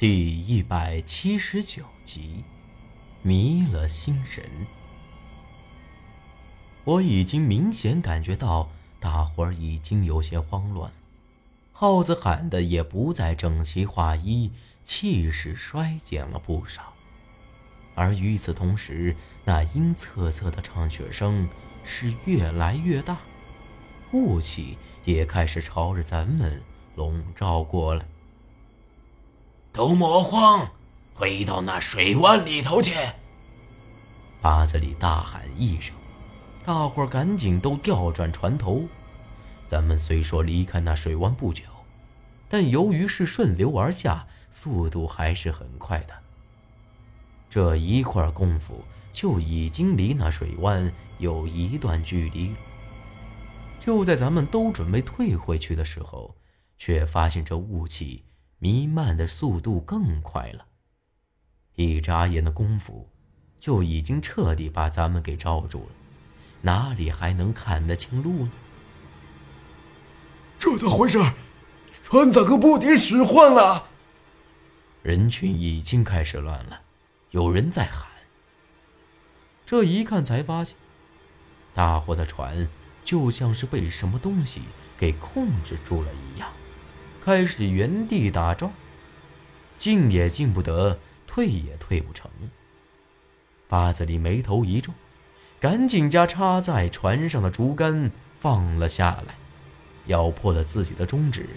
第一百七十九集，迷了心神。我已经明显感觉到大伙儿已经有些慌乱，耗子喊的也不再整齐划一，气势衰减了不少。而与此同时，那阴恻恻的唱雪声是越来越大，雾气也开始朝着咱们笼罩过来。都莫慌，回到那水湾里头去！八子里大喊一声，大伙儿赶紧都调转船头。咱们虽说离开那水湾不久，但由于是顺流而下，速度还是很快的。这一会儿功夫，就已经离那水湾有一段距离。就在咱们都准备退回去的时候，却发现这雾气。弥漫的速度更快了，一眨眼的功夫，就已经彻底把咱们给罩住了，哪里还能看得清路呢？这咋回事？船咋个不敌使唤了？人群已经开始乱了，有人在喊。这一看才发现，大伙的船就像是被什么东西给控制住了一样。开始原地打转，进也进不得，退也退不成。八子里眉头一皱，赶紧将插在船上的竹竿放了下来，咬破了自己的中指，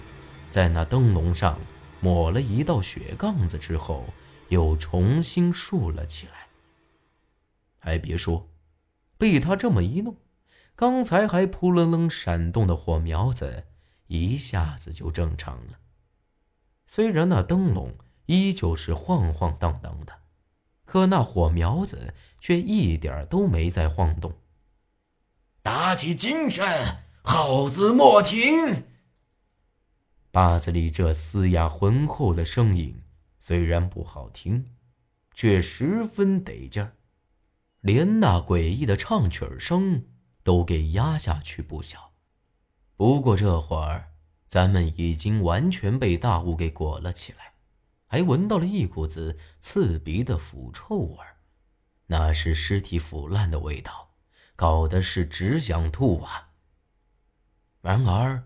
在那灯笼上抹了一道血杠子之后，又重新竖了起来。还别说，被他这么一弄，刚才还扑棱棱闪动的火苗子。一下子就正常了。虽然那灯笼依旧是晃晃荡荡的，可那火苗子却一点都没在晃动。打起精神，耗子莫停。八子里这嘶哑浑厚的声音虽然不好听，却十分得劲儿，连那诡异的唱曲声都给压下去不小。不过这会儿，咱们已经完全被大雾给裹了起来，还闻到了一股子刺鼻的腐臭味儿，那是尸体腐烂的味道，搞得是只想吐啊。然而，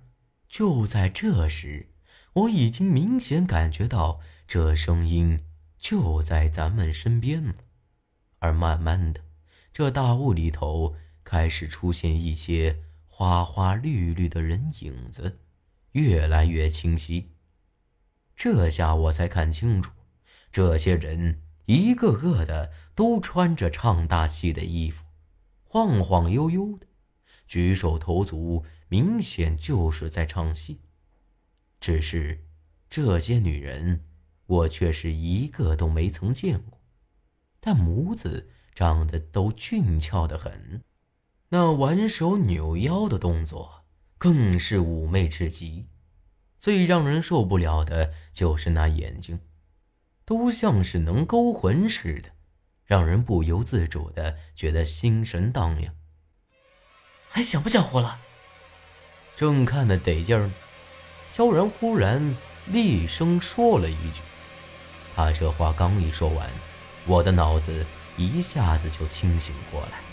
就在这时，我已经明显感觉到这声音就在咱们身边了，而慢慢的，这大雾里头开始出现一些。花花绿绿的人影子越来越清晰，这下我才看清楚，这些人一个个的都穿着唱大戏的衣服，晃晃悠悠的，举手投足明显就是在唱戏。只是这些女人，我却是一个都没曾见过，但模子长得都俊俏的很。那挽手扭腰的动作更是妩媚至极，最让人受不了的就是那眼睛，都像是能勾魂似的，让人不由自主的觉得心神荡漾。还想不想活了？正看得得劲儿，萧然忽然厉声说了一句。他这话刚一说完，我的脑子一下子就清醒过来。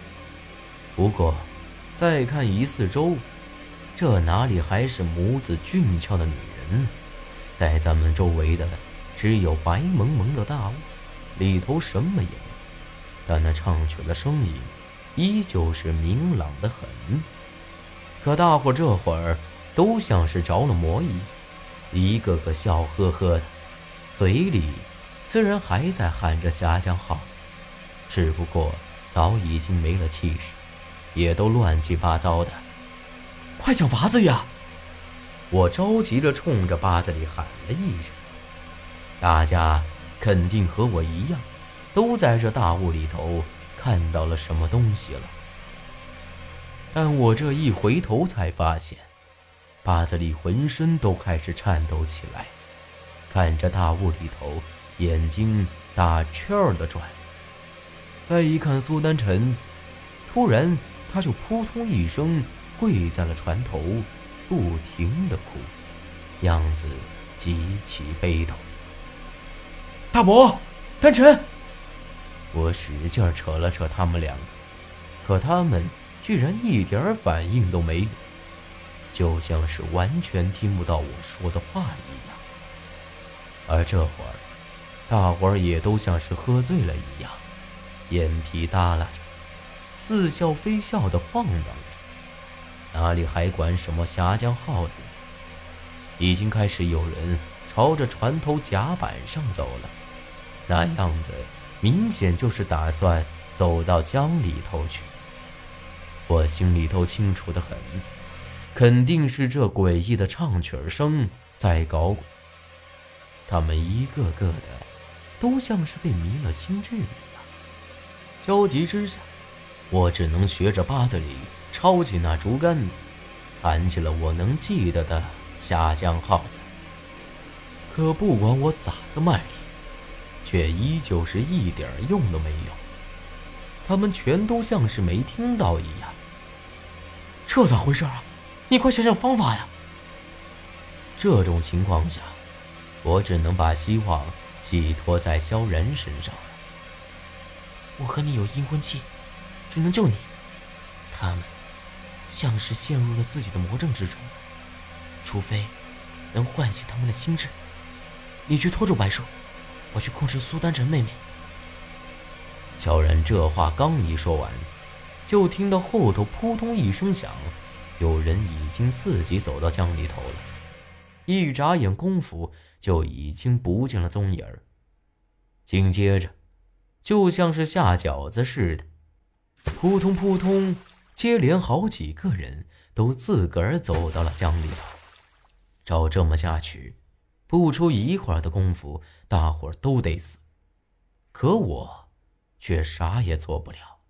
不过，再看一四周，这哪里还是模子俊俏的女人呢？在咱们周围的只有白蒙蒙的大雾，里头什么也没有。但那唱曲的声音依旧是明朗的很。可大伙这会儿都像是着了魔一样，一个个笑呵呵的，嘴里虽然还在喊着“峡江号子”，只不过早已经没了气势。也都乱七八糟的，快想法子呀！我着急着冲着八子里喊了一声。大家肯定和我一样，都在这大雾里头看到了什么东西了。但我这一回头才发现，八子里浑身都开始颤抖起来，看着大雾里头，眼睛打圈儿的转。再一看苏丹晨，突然。他就扑通一声跪在了船头，不停的哭，样子极其悲痛。大伯，丹晨。我使劲扯了扯他们两个，可他们居然一点反应都没有，就像是完全听不到我说的话一样。而这会儿，大伙儿也都像是喝醉了一样，眼皮耷拉着，似笑非笑的晃荡着，哪里还管什么峡江耗子？已经开始有人朝着船头甲板上走了，那样子。明显就是打算走到江里头去。我心里头清楚的很，肯定是这诡异的唱曲声在搞鬼。他们一个个的都像是被迷了心智一样。焦急之下，我只能学着八子里抄起那竹竿子，弹起了我能记得的《下江号》子。可不管我咋个卖力。却依旧是一点用都没有，他们全都像是没听到一样。这咋回事啊？你快想想方法呀！这种情况下，我只能把希望寄托在萧然身上了。我和你有阴婚气，只能救你。他们像是陷入了自己的魔怔之中，除非能唤醒他们的心智。你去拖住白树。我去控制苏丹晨妹妹。乔然这话刚一说完，就听到后头扑通一声响，有人已经自己走到江里头了。一眨眼功夫，就已经不见了踪影。紧接着，就像是下饺子似的，扑通扑通，接连好几个人都自个儿走到了江里头。照这么下去。不出一会儿的功夫，大伙儿都得死，可我却啥也做不了，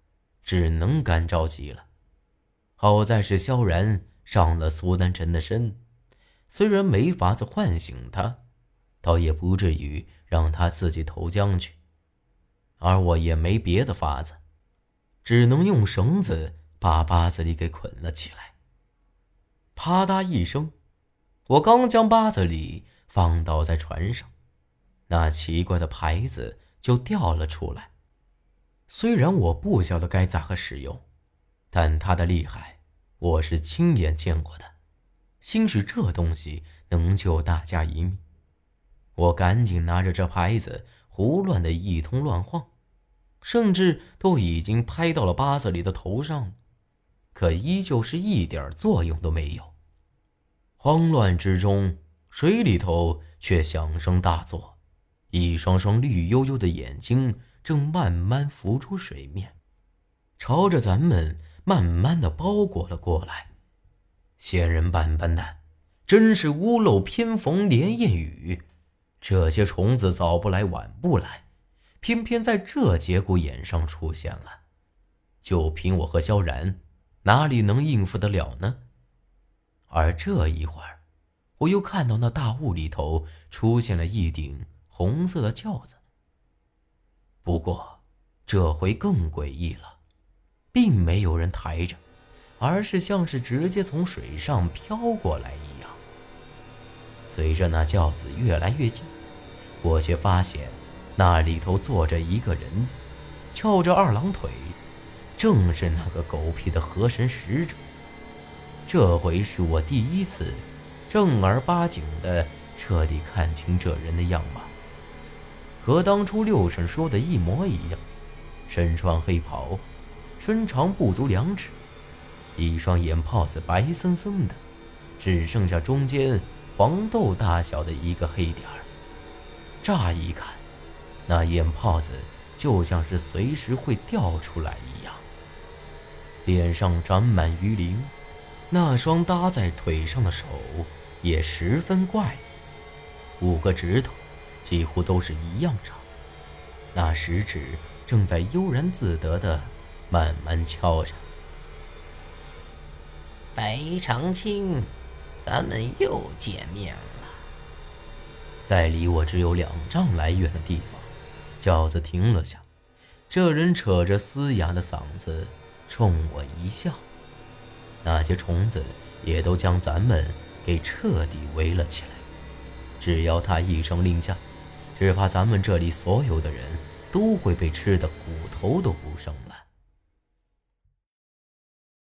只能干着急了。好在是萧然上了苏丹臣的身，虽然没法子唤醒他，倒也不至于让他自己投江去，而我也没别的法子，只能用绳子把八子里给捆了起来。啪嗒一声，我刚将八子里。放倒在船上，那奇怪的牌子就掉了出来。虽然我不晓得该咋个使用，但它的厉害我是亲眼见过的。兴许这东西能救大家一命，我赶紧拿着这牌子胡乱的一通乱晃，甚至都已经拍到了八子里的头上，可依旧是一点作用都没有。慌乱之中。水里头却响声大作，一双双绿油油的眼睛正慢慢浮出水面，朝着咱们慢慢的包裹了过来。仙人板板的，真是屋漏偏逢连夜雨。这些虫子早不来晚不来，偏偏在这节骨眼上出现了。就凭我和萧然，哪里能应付得了呢？而这一会儿。我又看到那大雾里头出现了一顶红色的轿子。不过，这回更诡异了，并没有人抬着，而是像是直接从水上飘过来一样。随着那轿子越来越近，我却发现那里头坐着一个人，翘着二郎腿，正是那个狗屁的河神使者。这回是我第一次。正儿八经的彻底看清这人的样貌，和当初六婶说的一模一样。身穿黑袍，身长不足两尺，一双眼泡子白森森的，只剩下中间黄豆大小的一个黑点儿。乍一看，那眼泡子就像是随时会掉出来一样。脸上长满鱼鳞，那双搭在腿上的手。也十分怪异，五个指头几乎都是一样长，那食指正在悠然自得的慢慢敲着。白长青，咱们又见面了。在离我只有两丈来远的地方，轿子停了下，这人扯着嘶哑的嗓子冲我一笑，那些虫子也都将咱们。给彻底围了起来。只要他一声令下，只怕咱们这里所有的人都会被吃的骨头都不剩了。